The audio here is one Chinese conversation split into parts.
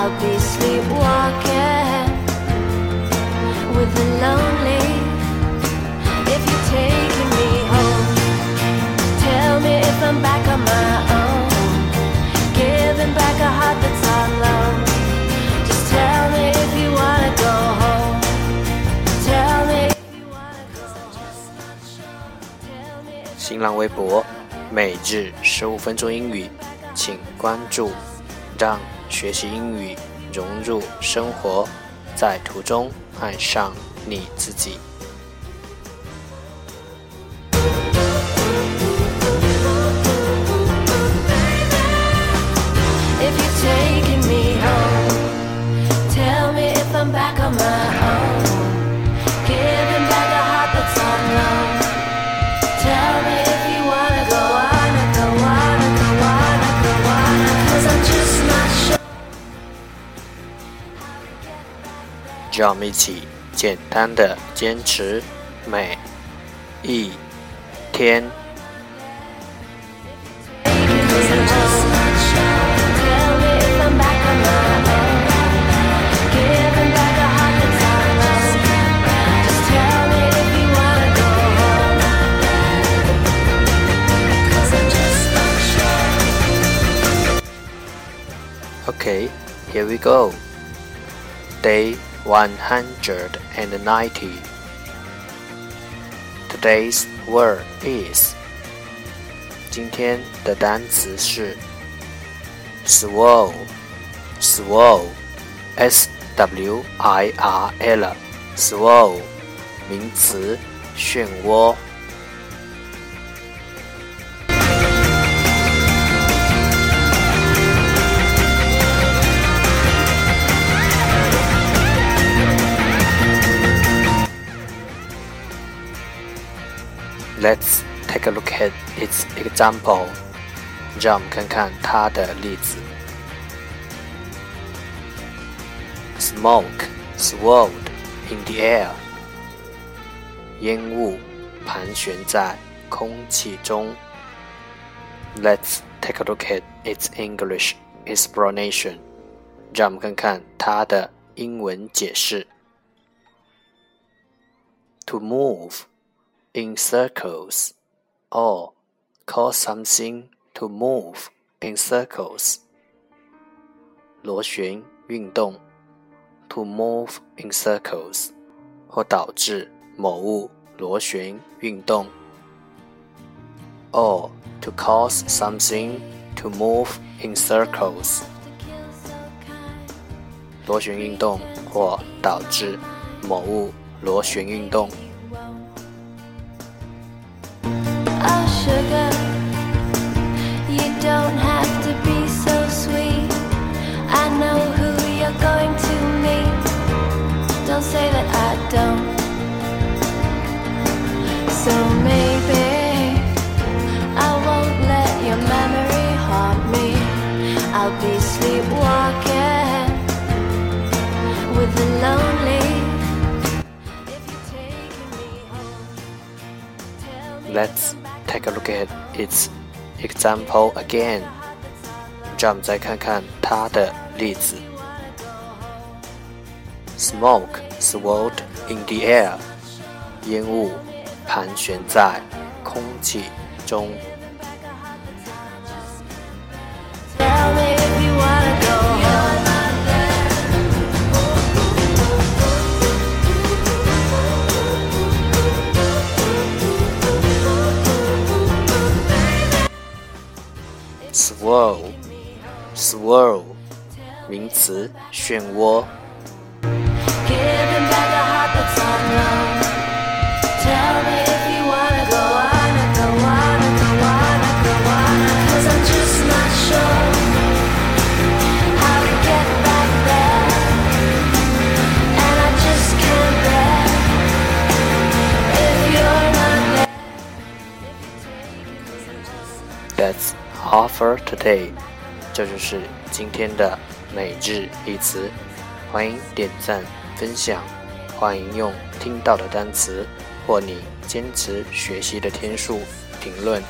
I'll be sleepwalking with the lonely. If you're taking me home, tell me if I'm back on my own. Giving back a heart that's on loan. Just tell me if you wanna go home. Tell me if you wanna go. Just not sure. Tell me if 新浪微博每日十五分钟英语，请关注，让学习英语融入生活，在途中爱上你自己。让我们一起简单的坚持每一天。Okay, here we go. Day 190. Today's word is 今天的单词是 swirl swirl s w i r l swirl 名词漩涡。 Let's take a look at its example. 让我们看看它的例子。Smoke swirled in the air. 烟雾盘旋在空气中。Let's take a look at its English explanation. 让我们看看它的英文解释。To move in circles or cause something to move in circles. 螺旋运动 to move in circles 或导致某物螺旋运动 or to cause something to move in circles 螺旋运动或导致某物螺旋运动。 I'll be sleepwalking with the lonely. If you're taking me home, tell me Let's if I'm back take a look at its example again. 让我们再看看它的例子。Smoke swirled in the air. 烟雾盘旋在空气中。 Swirl, swirl，名词，漩涡。For today，这就是今天的每日一词。欢迎点赞分享，欢迎用听到的单词或你坚持学习的天数评论，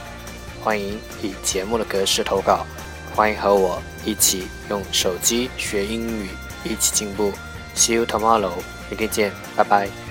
欢迎以节目的格式投稿，欢迎和我一起用手机学英语，一起进步。See you tomorrow，明天见，拜拜。